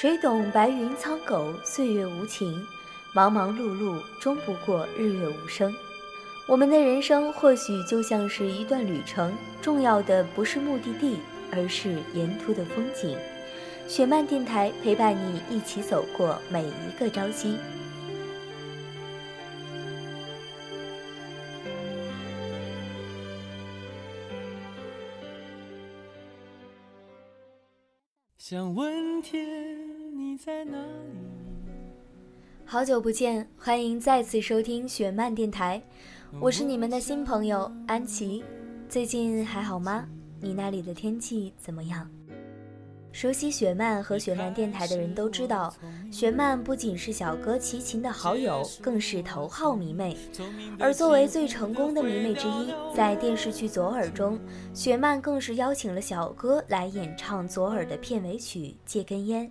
谁懂白云苍狗，岁月无情，忙忙碌碌，终不过日月无声。我们的人生或许就像是一段旅程，重要的不是目的地，而是沿途的风景。雪漫电台陪伴你一起走过每一个朝夕。想问天，在哪里？好久不见，欢迎再次收听雪漫电台，我是你们的新朋友安琪。最近还好吗？你那里的天气怎么样？熟悉雪漫和雪漫电台的人都知道，雪漫不仅是小哥齐秦的好友，更是头号迷妹。而作为最成功的迷妹之一，在电视剧《左耳》中，雪漫更是邀请了小哥来演唱《左耳》的片尾曲《借根烟》。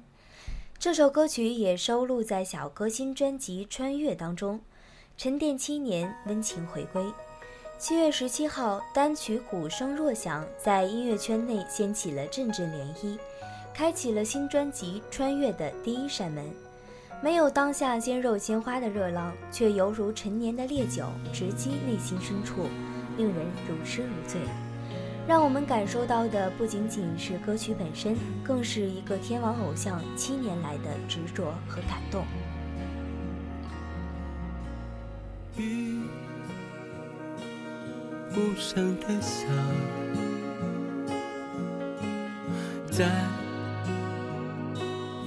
这首歌曲也收录在小歌新专辑《穿越》当中。沉淀七年，温情回归。七月十七号，单曲《鼓声若响》在音乐圈内掀起了阵阵涟漪。开启了新专辑《穿越》的第一扇门，没有当下鲜肉鲜花的热浪，却犹如陈年的烈酒，直击内心深处，令人如痴如醉。让我们感受到的不仅仅是歌曲本身，更是一个天王偶像七年来的执着和感动。雨无声的下，在。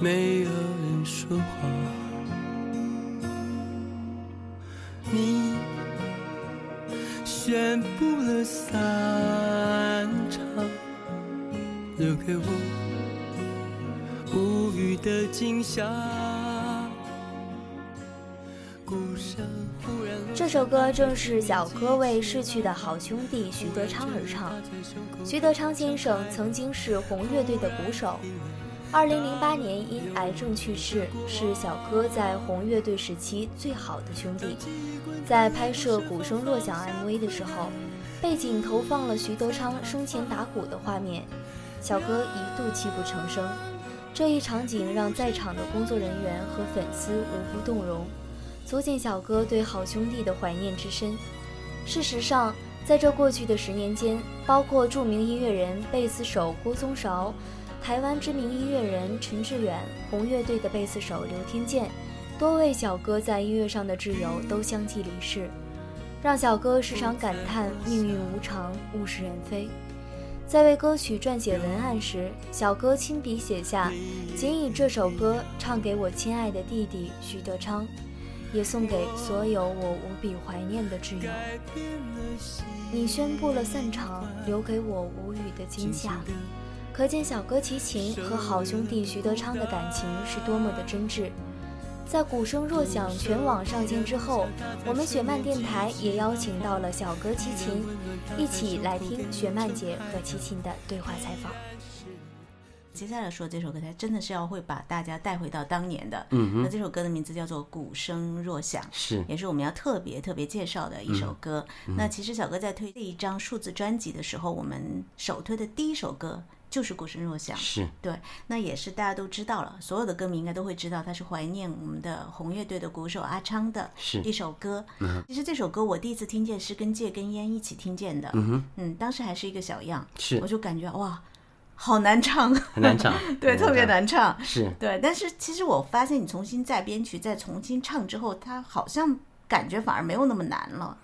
没有人说话，你宣布了散，留给我无语的惊吓。这首歌正是小哥为逝去的好兄弟徐德昌而唱。徐德昌先生曾经是红乐队的鼓手。二零零八年因癌症去世，是小哥在红乐队时期最好的兄弟。在拍摄《鼓声若响》MV 的时候，背景投放了徐德昌生前打鼓的画面，小哥一度泣不成声。这一场景让在场的工作人员和粉丝无不动容，足见小哥对好兄弟的怀念之深。事实上，在这过去的十年间，包括著名音乐人贝斯手郭宗韶。台湾知名音乐人陈志远、红乐队的贝斯手刘天健，多位小哥在音乐上的挚友都相继离世，让小哥时常感叹命运无常、物是人非。在为歌曲撰写文案时，小哥亲笔写下：“仅以这首歌唱给我亲爱的弟弟徐德昌，也送给所有我无比怀念的挚友。”你宣布了散场，留给我无语的惊吓。可见小哥齐秦和好兄弟徐德昌的感情是多么的真挚。在鼓声若响全网上线之后，我们雪漫电台也邀请到了小哥齐秦，一起来听雪漫姐和齐秦的对话采访。接下来说这首歌，它真的是要会把大家带回到当年的。嗯那这首歌的名字叫做《鼓声若响》，是，也是我们要特别特别介绍的一首歌。那其实小哥在推这一张数字专辑的时候，我们首推的第一首歌。就是鼓声若响，是对，那也是大家都知道了，所有的歌迷应该都会知道，他是怀念我们的红乐队的鼓手阿昌的一首歌。嗯，其实这首歌我第一次听见是跟戒根烟一起听见的。嗯哼，嗯，当时还是一个小样，是，我就感觉哇，好难唱，很难唱，对，特别难唱，是对。但是其实我发现你重新再编曲、再重新唱之后，它好像感觉反而没有那么难了。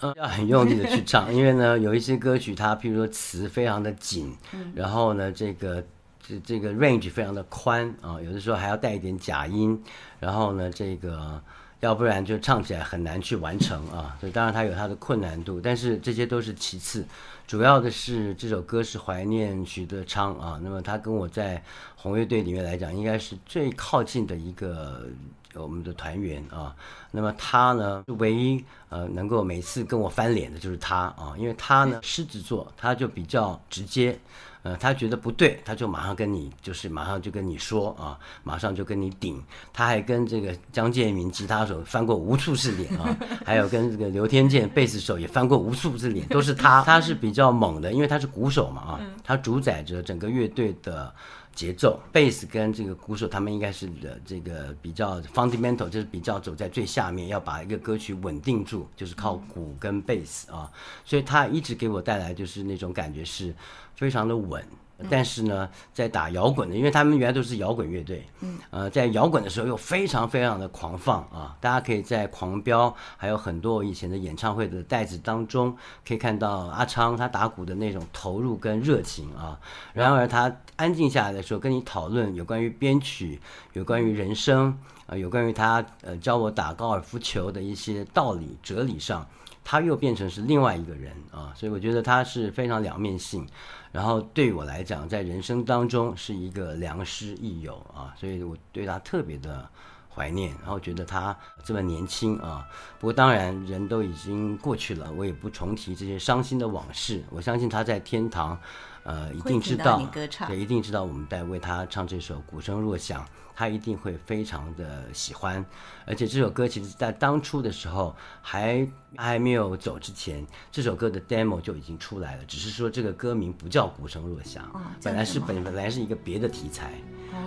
嗯，要很用力的去唱，因为呢，有一些歌曲它，譬如说词非常的紧，然后呢，这个这这个 range 非常的宽啊，有的时候还要带一点假音，然后呢，这个要不然就唱起来很难去完成啊。所以当然它有它的困难度，但是这些都是其次，主要的是这首歌是怀念徐德昌啊。那么他跟我在红乐队里面来讲，应该是最靠近的一个。我们的团员啊，那么他呢，唯一呃能够每次跟我翻脸的就是他啊，因为他呢狮子座，他就比较直接，呃，他觉得不对，他就马上跟你，就是马上就跟你说啊，马上就跟你顶。他还跟这个江建民吉他手翻过无数次脸啊，还有跟这个刘天健贝斯手也翻过无数次脸，都是他，他是比较猛的，因为他是鼓手嘛啊，他主宰着整个乐队的。节奏，贝斯跟这个鼓手他们应该是的这个比较 fundamental，就是比较走在最下面，要把一个歌曲稳定住，就是靠鼓跟贝斯啊，所以他一直给我带来就是那种感觉是非常的稳。但是呢，在打摇滚的，因为他们原来都是摇滚乐队，嗯，呃，在摇滚的时候又非常非常的狂放啊！大家可以在《狂飙》还有很多以前的演唱会的袋子当中，可以看到阿昌他打鼓的那种投入跟热情啊。然而他安静下来的时候，跟你讨论有关于编曲、有关于人生啊、有关于他呃教我打高尔夫球的一些道理、哲理上，他又变成是另外一个人啊。所以我觉得他是非常两面性。然后对我来讲，在人生当中是一个良师益友啊，所以我对他特别的怀念，然后觉得他这么年轻啊。不过当然人都已经过去了，我也不重提这些伤心的往事。我相信他在天堂，呃，一定知道，对，一定知道我们在为他唱这首《鼓声若响》。他一定会非常的喜欢，而且这首歌其实，在当初的时候还还没有走之前，这首歌的 demo 就已经出来了，只是说这个歌名不叫《鼓声若响》，本来是本本来是一个别的题材。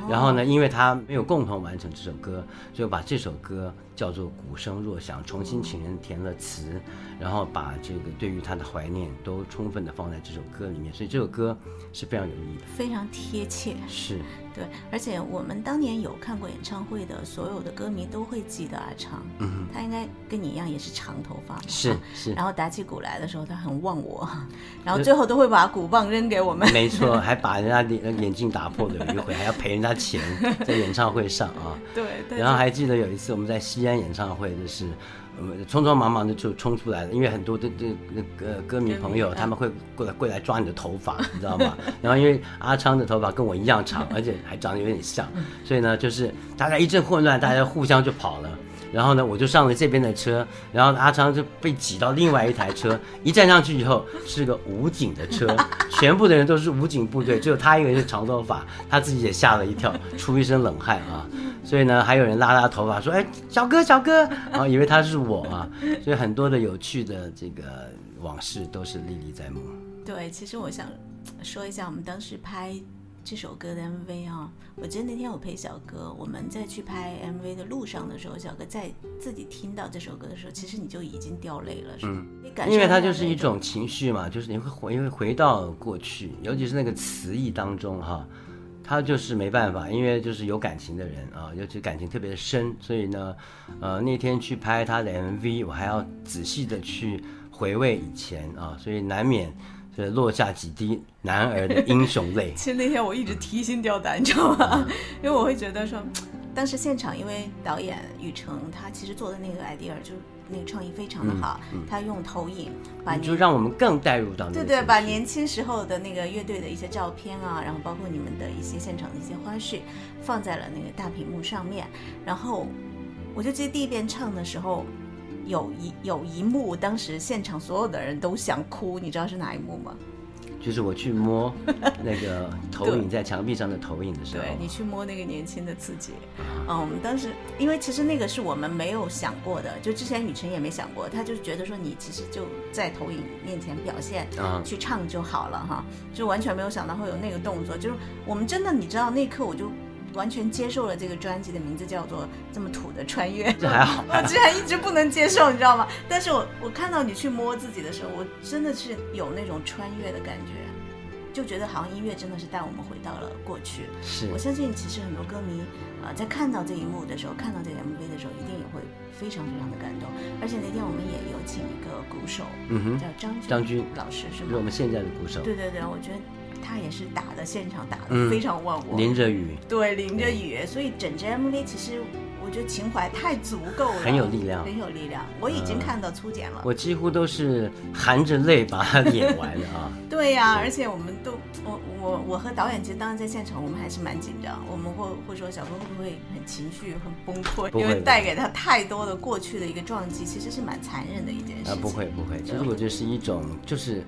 然后呢，因为他没有共同完成这首歌，就把这首歌叫做《鼓声若响》，重新请人填了词，然后把这个对于他的怀念都充分的放在这首歌里面，所以这首歌是非常有意义的，非常贴切。是。对，而且我们当年有看过演唱会的所有的歌迷都会记得阿昌，嗯，他应该跟你一样也是长头发，是是。然后打起鼓来的时候，他很忘我，然后最后都会把鼓棒扔给我们，没错，还把人家眼眼镜打破了一回，还要赔人家钱在演唱会上啊。对对。然后还记得有一次我们在西安演唱会，就是。匆匆忙忙的就冲出来了，因为很多的这那个歌迷朋友他们会过来过来抓你的头发，你知道吗？然后因为阿昌的头发跟我一样长，而且还长得有点像，所以呢，就是大家一阵混乱，大家互相就跑了。然后呢，我就上了这边的车，然后阿昌就被挤到另外一台车，一站上去以后是个武警的车，全部的人都是武警部队，只有他一个人是长头发，他自己也吓了一跳，出一身冷汗啊。所以呢，还有人拉他头发说：“哎，小哥，小哥！”然后以为他是我啊。所以很多的有趣的这个往事都是历历在目。对，其实我想说一下，我们当时拍这首歌的 MV 啊，我记得那天我陪小哥，我们在去拍 MV 的路上的时候，小哥在自己听到这首歌的时候，其实你就已经掉泪了，是吗？因为它就是一种情绪嘛，就是你会回，会回到过去，尤其是那个词意当中哈。他就是没办法，因为就是有感情的人啊，尤其感情特别深，所以呢，呃，那天去拍他的 MV，我还要仔细的去回味以前啊，所以难免是落下几滴男儿的英雄泪。其实那天我一直提心吊胆，你知道吗？因为我会觉得说，当时现场因为导演雨成他其实做的那个 idea 就。那个创意非常的好，他用投影把就让我们更带入到对对，把年轻时候的那个乐队的一些照片啊，然后包括你们的一些现场的一些花絮，放在了那个大屏幕上面。然后我就记得第一遍唱的时候，有一有一幕，当时现场所有的人都想哭，你知道是哪一幕吗？就是我去摸 那个投影在墙壁上的投影的时候，对你去摸那个年轻的自己，嗯，我们当时因为其实那个是我们没有想过的，就之前雨辰也没想过，他就觉得说你其实就在投影面前表现，去唱就好了哈，就完全没有想到会有那个动作，就是我们真的你知道那一刻我就。完全接受了这个专辑的名字叫做这么土的穿越，这还好。我之前一直不能接受，你知道吗？但是我我看到你去摸自己的时候，我真的是有那种穿越的感觉，就觉得好像音乐真的是带我们回到了过去。是我相信，其实很多歌迷啊，在看到这一幕的时候，看到这个 MV 的时候，一定也会非常非常的感动。而且那天我们也有请一个鼓手，嗯哼，叫张张军老师，是吗？是我们现在的鼓手。对对对，我觉得。他也是打的现场打的非常忘我，淋着雨，对，淋着雨，所以整支 MV 其实我觉得情怀太足够了，很有力量，很有力量。我已经看到粗剪了，我几乎都是含着泪把它演完的啊。对呀，而且我们都，我我我和导演其实当时在现场，我们还是蛮紧张，我们会会说小哥会不会很情绪很崩溃，因为带给他太多的过去的一个撞击，其实是蛮残忍的一件事情。啊，不会不会，其实我觉得是一种就是。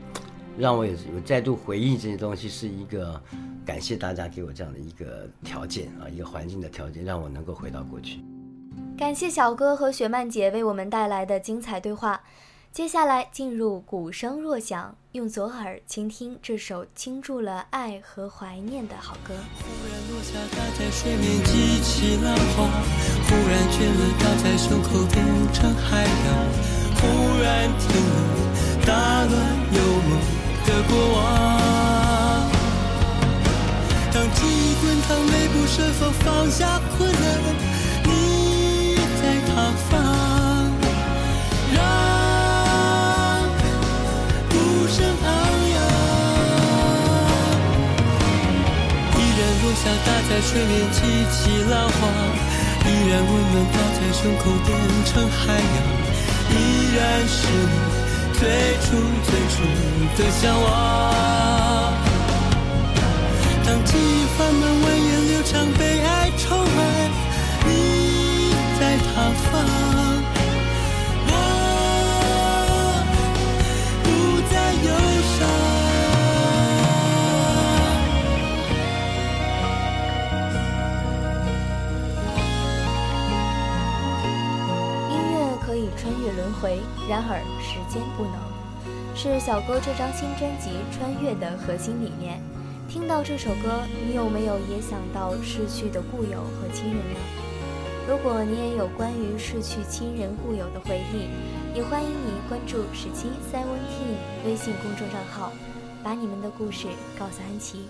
让我有有再度回忆这些东西，是一个感谢大家给我这样的一个条件啊，一个环境的条件，让我能够回到过去。感谢小哥和雪曼姐为我们带来的精彩对话。接下来进入鼓声若响，用左耳倾听这首倾注了爱和怀念的好歌。忽然落下，打在水面激起浪花；忽然倦了，打在胸口变成海洋；忽然停过往。当记忆滚烫，泪不舍，否放下困难？你在他方。下打在水面激起浪花，依然温暖打在胸口变成海洋，依然是你最初、最初的向往，当记忆泛滥，蜿蜒流长，被爱充满，你在他方，我不再忧伤。音乐可以穿越轮回，然而。间不能，是小哥这张新专辑《穿越》的核心理念。听到这首歌，你有没有也想到逝去的故友和亲人呢？如果你也有关于逝去亲人故友的回忆，也欢迎你关注十七 Seventeen 微信公众账号，把你们的故事告诉安琪。